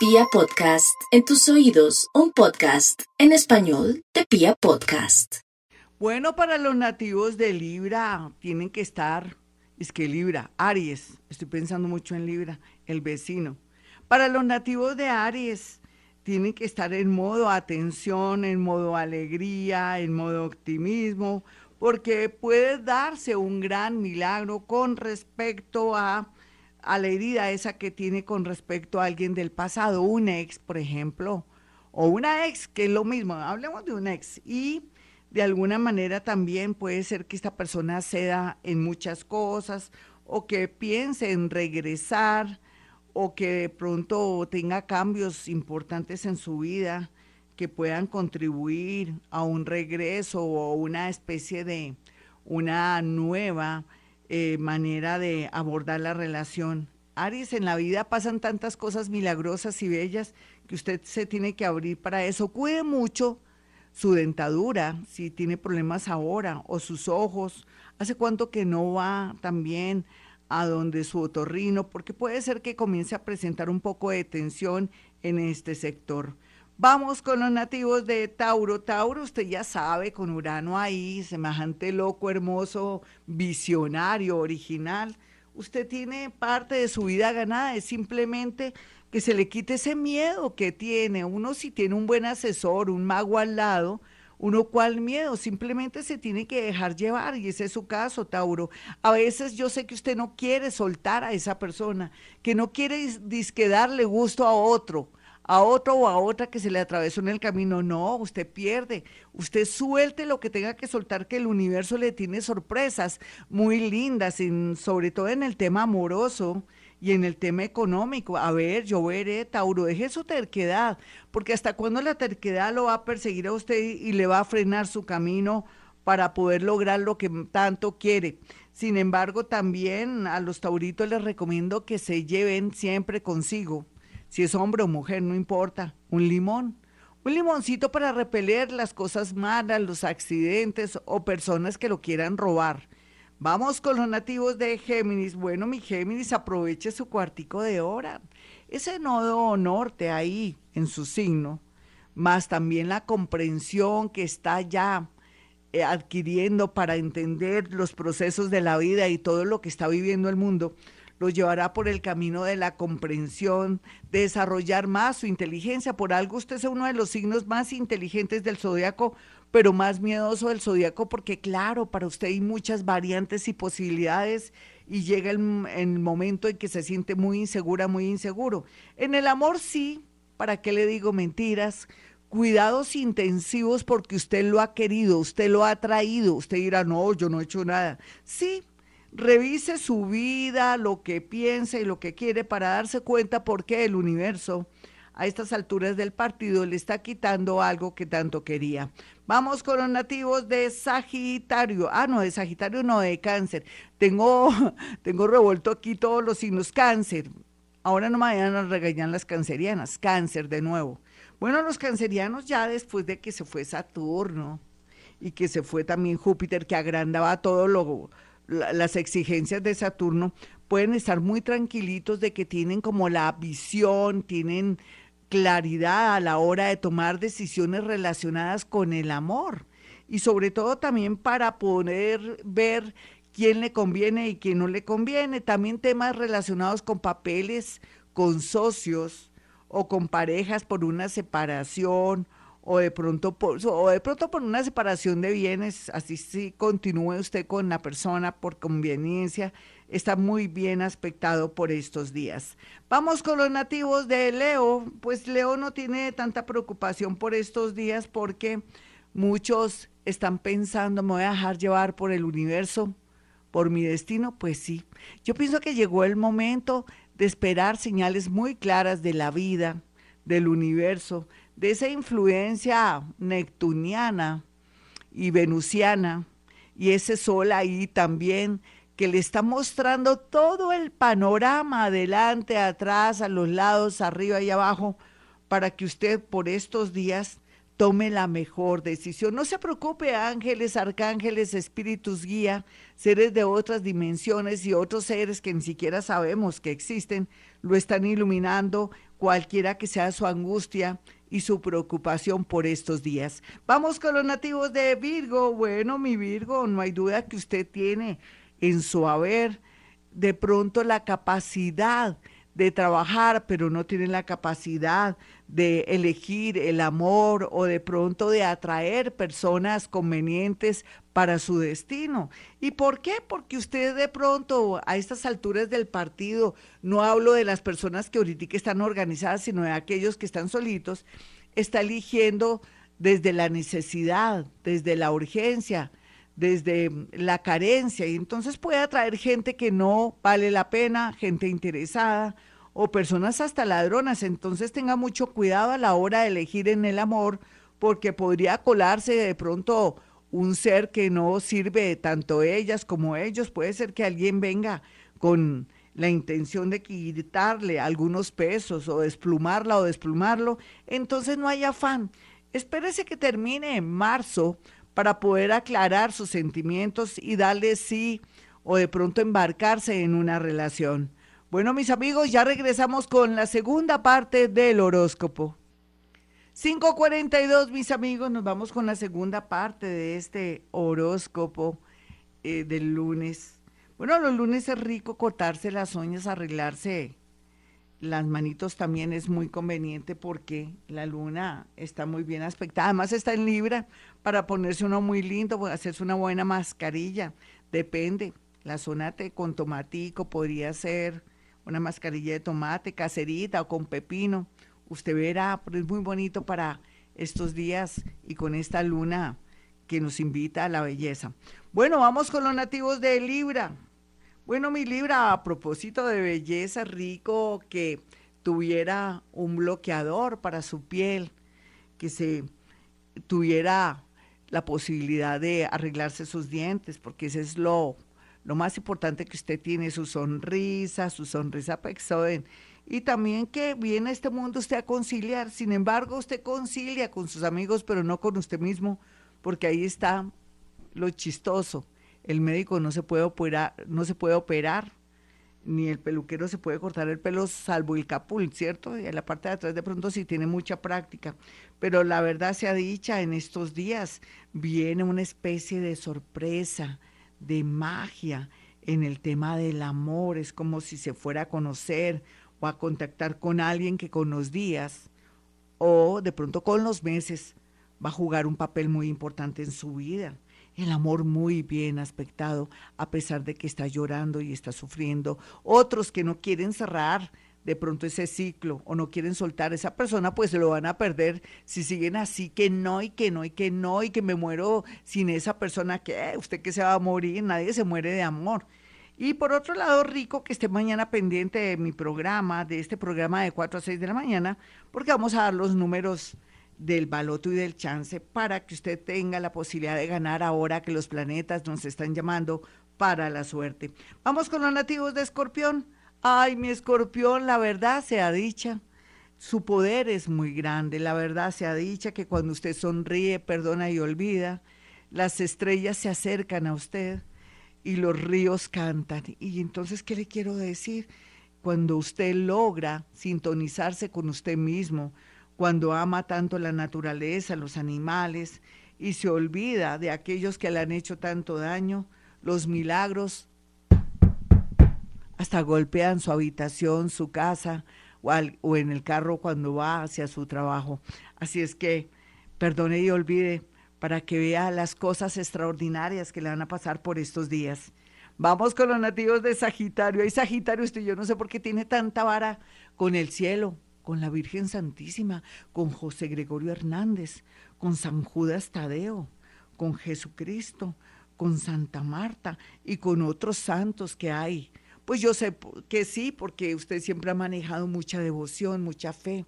Pia Podcast, en tus oídos, un podcast en español de Pia Podcast. Bueno, para los nativos de Libra, tienen que estar, es que Libra, Aries, estoy pensando mucho en Libra, el vecino. Para los nativos de Aries, tienen que estar en modo atención, en modo alegría, en modo optimismo, porque puede darse un gran milagro con respecto a a la herida esa que tiene con respecto a alguien del pasado, un ex, por ejemplo, o una ex, que es lo mismo, hablemos de un ex, y de alguna manera también puede ser que esta persona ceda en muchas cosas, o que piense en regresar, o que de pronto tenga cambios importantes en su vida que puedan contribuir a un regreso o una especie de una nueva eh, manera de abordar la relación. Aries, en la vida pasan tantas cosas milagrosas y bellas que usted se tiene que abrir para eso. Cuide mucho su dentadura, si tiene problemas ahora, o sus ojos. ¿Hace cuánto que no va también a donde su otorrino? Porque puede ser que comience a presentar un poco de tensión en este sector. Vamos con los nativos de Tauro. Tauro, usted ya sabe, con Urano ahí, semejante loco, hermoso, visionario, original. Usted tiene parte de su vida ganada, es simplemente que se le quite ese miedo que tiene. Uno si tiene un buen asesor, un mago al lado, uno cuál miedo, simplemente se tiene que dejar llevar y ese es su caso, Tauro. A veces yo sé que usted no quiere soltar a esa persona, que no quiere disque darle gusto a otro a otro o a otra que se le atravesó en el camino. No, usted pierde. Usted suelte lo que tenga que soltar, que el universo le tiene sorpresas muy lindas, sobre todo en el tema amoroso y en el tema económico. A ver, yo veré, Tauro, deje su terquedad, porque hasta cuando la terquedad lo va a perseguir a usted y le va a frenar su camino para poder lograr lo que tanto quiere. Sin embargo, también a los tauritos les recomiendo que se lleven siempre consigo si es hombre o mujer, no importa, un limón. Un limoncito para repeler las cosas malas, los accidentes o personas que lo quieran robar. Vamos con los nativos de Géminis. Bueno, mi Géminis, aproveche su cuartico de hora. Ese nodo norte ahí en su signo, más también la comprensión que está ya eh, adquiriendo para entender los procesos de la vida y todo lo que está viviendo el mundo lo llevará por el camino de la comprensión, de desarrollar más su inteligencia. Por algo usted es uno de los signos más inteligentes del zodiaco, pero más miedoso del zodiaco, porque claro, para usted hay muchas variantes y posibilidades y llega el, el momento en que se siente muy insegura, muy inseguro. En el amor sí, ¿para qué le digo mentiras? cuidados intensivos porque usted lo ha querido, usted lo ha traído. Usted dirá, no, yo no he hecho nada. Sí, Revise su vida, lo que piensa y lo que quiere para darse cuenta por qué el universo a estas alturas del partido le está quitando algo que tanto quería. Vamos con los nativos de Sagitario. Ah, no, de Sagitario no, de cáncer. Tengo, tengo revuelto aquí todos los signos. Cáncer. Ahora no me vayan a regañar las cancerianas. Cáncer de nuevo. Bueno, los cancerianos ya después de que se fue Saturno y que se fue también Júpiter, que agrandaba todo lo las exigencias de Saturno, pueden estar muy tranquilitos de que tienen como la visión, tienen claridad a la hora de tomar decisiones relacionadas con el amor y sobre todo también para poder ver quién le conviene y quién no le conviene. También temas relacionados con papeles, con socios o con parejas por una separación o de pronto por, o de pronto por una separación de bienes, así sí continúe usted con la persona por conveniencia, está muy bien aspectado por estos días. Vamos con los nativos de Leo, pues Leo no tiene tanta preocupación por estos días porque muchos están pensando, me voy a dejar llevar por el universo, por mi destino, pues sí. Yo pienso que llegó el momento de esperar señales muy claras de la vida, del universo, de esa influencia neptuniana y venusiana y ese sol ahí también que le está mostrando todo el panorama adelante, atrás, a los lados, arriba y abajo, para que usted por estos días tome la mejor decisión. No se preocupe, ángeles, arcángeles, espíritus guía, seres de otras dimensiones y otros seres que ni siquiera sabemos que existen, lo están iluminando, cualquiera que sea su angustia y su preocupación por estos días. Vamos con los nativos de Virgo. Bueno, mi Virgo, no hay duda que usted tiene en su haber de pronto la capacidad de trabajar, pero no tiene la capacidad de elegir el amor o de pronto de atraer personas convenientes para su destino. ¿Y por qué? Porque usted de pronto a estas alturas del partido, no hablo de las personas que ahorita están organizadas, sino de aquellos que están solitos, está eligiendo desde la necesidad, desde la urgencia, desde la carencia, y entonces puede atraer gente que no vale la pena, gente interesada, o personas hasta ladronas. Entonces tenga mucho cuidado a la hora de elegir en el amor porque podría colarse de pronto un ser que no sirve tanto ellas como ellos. Puede ser que alguien venga con la intención de quitarle algunos pesos o desplumarla o desplumarlo. Entonces no hay afán. Espérese que termine en marzo para poder aclarar sus sentimientos y darle sí o de pronto embarcarse en una relación. Bueno, mis amigos, ya regresamos con la segunda parte del horóscopo. 542, mis amigos, nos vamos con la segunda parte de este horóscopo eh, del lunes. Bueno, los lunes es rico cortarse las uñas, arreglarse las manitos también es muy conveniente porque la luna está muy bien aspectada. Además está en Libra para ponerse uno muy lindo, hacerse una buena mascarilla. Depende. La sonate con tomatico podría ser una mascarilla de tomate caserita o con pepino. Usted verá, pero es muy bonito para estos días y con esta luna que nos invita a la belleza. Bueno, vamos con los nativos de Libra. Bueno, mi Libra, a propósito de belleza, rico que tuviera un bloqueador para su piel, que se tuviera la posibilidad de arreglarse sus dientes, porque ese es lo lo más importante que usted tiene su sonrisa, su sonrisa pexoden. Y también que viene a este mundo usted a conciliar. Sin embargo, usted concilia con sus amigos, pero no con usted mismo, porque ahí está lo chistoso. El médico no se puede operar, no se puede operar, ni el peluquero se puede cortar el pelo salvo el capul, ¿cierto? Y en la parte de atrás de pronto sí tiene mucha práctica. Pero la verdad se ha dicha, en estos días viene una especie de sorpresa de magia en el tema del amor, es como si se fuera a conocer o a contactar con alguien que con los días o de pronto con los meses va a jugar un papel muy importante en su vida. El amor muy bien aspectado, a pesar de que está llorando y está sufriendo. Otros que no quieren cerrar de pronto ese ciclo o no quieren soltar a esa persona, pues lo van a perder si siguen así, que no y que no y que no y que me muero sin esa persona, que eh, usted que se va a morir, nadie se muere de amor. Y por otro lado, rico que esté mañana pendiente de mi programa, de este programa de 4 a 6 de la mañana, porque vamos a dar los números del baloto y del chance para que usted tenga la posibilidad de ganar ahora que los planetas nos están llamando para la suerte. Vamos con los nativos de Escorpión. Ay, mi escorpión, la verdad sea dicha. Su poder es muy grande, la verdad sea dicha que cuando usted sonríe, perdona y olvida, las estrellas se acercan a usted y los ríos cantan. Y entonces, ¿qué le quiero decir? Cuando usted logra sintonizarse con usted mismo, cuando ama tanto la naturaleza, los animales, y se olvida de aquellos que le han hecho tanto daño, los milagros hasta golpean su habitación, su casa o, en el carro cuando va hacia su trabajo. Así es que perdone y olvide para que vea las cosas extraordinarias que le van a pasar por estos días. Vamos con los nativos de Sagitario. Hay Sagitario, usted yo no sé por qué tiene tanta vara con el cielo, con la Virgen Santísima, con José Gregorio Hernández, con San Judas Tadeo, con Jesucristo, con Santa Marta y con otros santos que hay pues yo sé que sí, porque usted siempre ha manejado mucha devoción, mucha fe.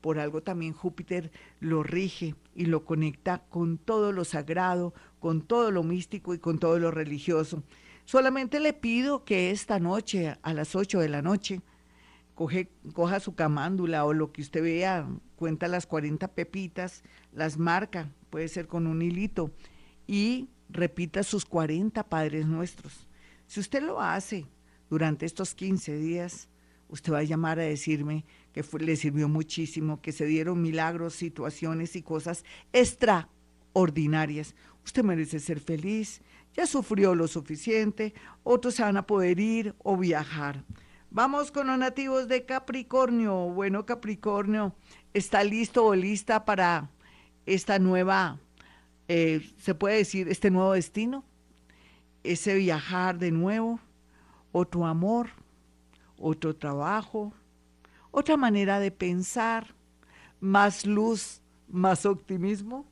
Por algo también Júpiter lo rige y lo conecta con todo lo sagrado, con todo lo místico y con todo lo religioso. Solamente le pido que esta noche, a las 8 de la noche, coja su camándula o lo que usted vea, cuenta las 40 pepitas, las marca, puede ser con un hilito, y repita sus 40 Padres Nuestros. Si usted lo hace durante estos 15 días, usted va a llamar a decirme que le sirvió muchísimo, que se dieron milagros, situaciones y cosas extraordinarias. Usted merece ser feliz, ya sufrió lo suficiente, otros se van a poder ir o viajar. Vamos con los nativos de Capricornio. Bueno, Capricornio, ¿está listo o lista para esta nueva, eh, se puede decir, este nuevo destino? Ese viajar de nuevo, otro amor, otro trabajo, otra manera de pensar, más luz, más optimismo.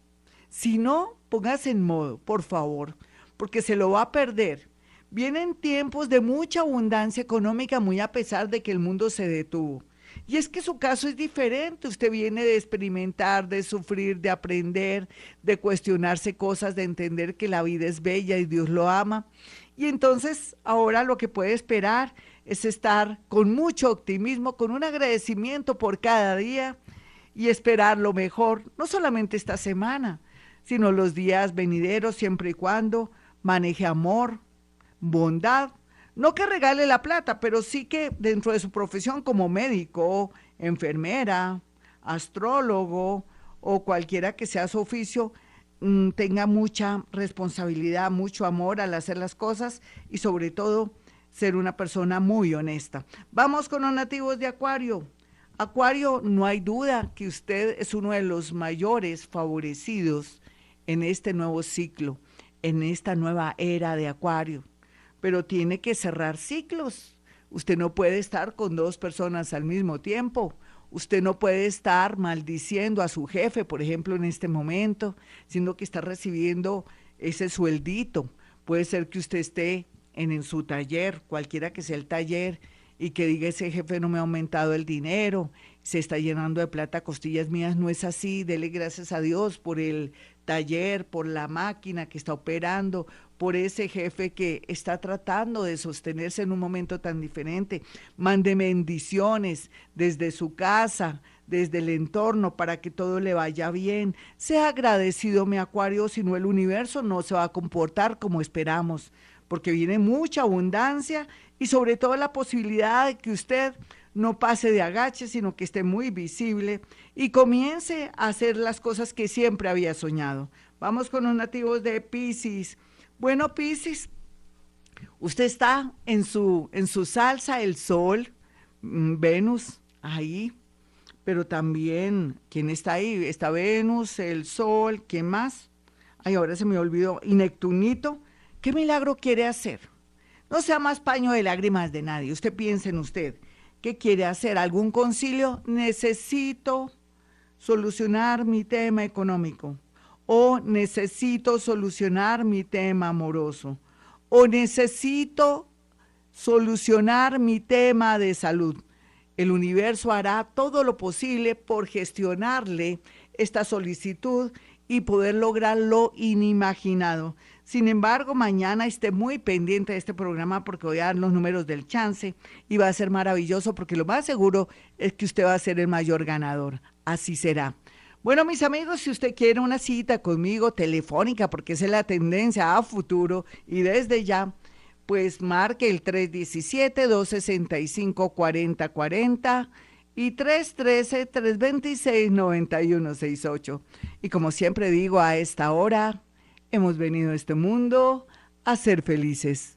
Si no, póngase en modo, por favor, porque se lo va a perder. Vienen tiempos de mucha abundancia económica, muy a pesar de que el mundo se detuvo. Y es que su caso es diferente. Usted viene de experimentar, de sufrir, de aprender, de cuestionarse cosas, de entender que la vida es bella y Dios lo ama. Y entonces ahora lo que puede esperar es estar con mucho optimismo, con un agradecimiento por cada día y esperar lo mejor, no solamente esta semana, sino los días venideros, siempre y cuando maneje amor, bondad, no que regale la plata, pero sí que dentro de su profesión como médico, enfermera, astrólogo o cualquiera que sea su oficio, mm, tenga mucha responsabilidad, mucho amor al hacer las cosas y sobre todo ser una persona muy honesta. Vamos con los nativos de Acuario. Acuario, no hay duda que usted es uno de los mayores favorecidos en este nuevo ciclo, en esta nueva era de Acuario, pero tiene que cerrar ciclos. Usted no puede estar con dos personas al mismo tiempo. Usted no puede estar maldiciendo a su jefe, por ejemplo, en este momento, siendo que está recibiendo ese sueldito. Puede ser que usted esté en, su taller, cualquiera que sea el taller, y que diga ese jefe no me ha aumentado el dinero, se está llenando de plata costillas mías, no es así, dele gracias a Dios por el taller, por la máquina que está operando, por ese jefe que está tratando de sostenerse en un momento tan diferente. Mande bendiciones desde su casa, desde el entorno, para que todo le vaya bien. Sea agradecido, mi acuario, si no el universo no se va a comportar como esperamos porque viene mucha abundancia y sobre todo la posibilidad de que usted no pase de agache, sino que esté muy visible y comience a hacer las cosas que siempre había soñado. Vamos con los nativos de Pisces. Bueno, Pisces, usted está en su, en su salsa, el sol, mm, Venus, ahí, pero también, ¿quién está ahí? Está Venus, el sol, ¿quién más? Ay, ahora se me olvidó, y Neptunito, ¿Qué milagro quiere hacer? No sea más paño de lágrimas de nadie. Usted piense en usted. ¿Qué quiere hacer? ¿Algún concilio? Necesito solucionar mi tema económico. O necesito solucionar mi tema amoroso. O necesito solucionar mi tema de salud. El universo hará todo lo posible por gestionarle esta solicitud y poder lograr lo inimaginado. Sin embargo, mañana esté muy pendiente de este programa porque voy a dar los números del chance y va a ser maravilloso porque lo más seguro es que usted va a ser el mayor ganador. Así será. Bueno, mis amigos, si usted quiere una cita conmigo telefónica, porque esa es la tendencia a futuro y desde ya, pues marque el 317-265-4040 y 313-326-9168. Y como siempre digo, a esta hora Hemos venido a este mundo a ser felices.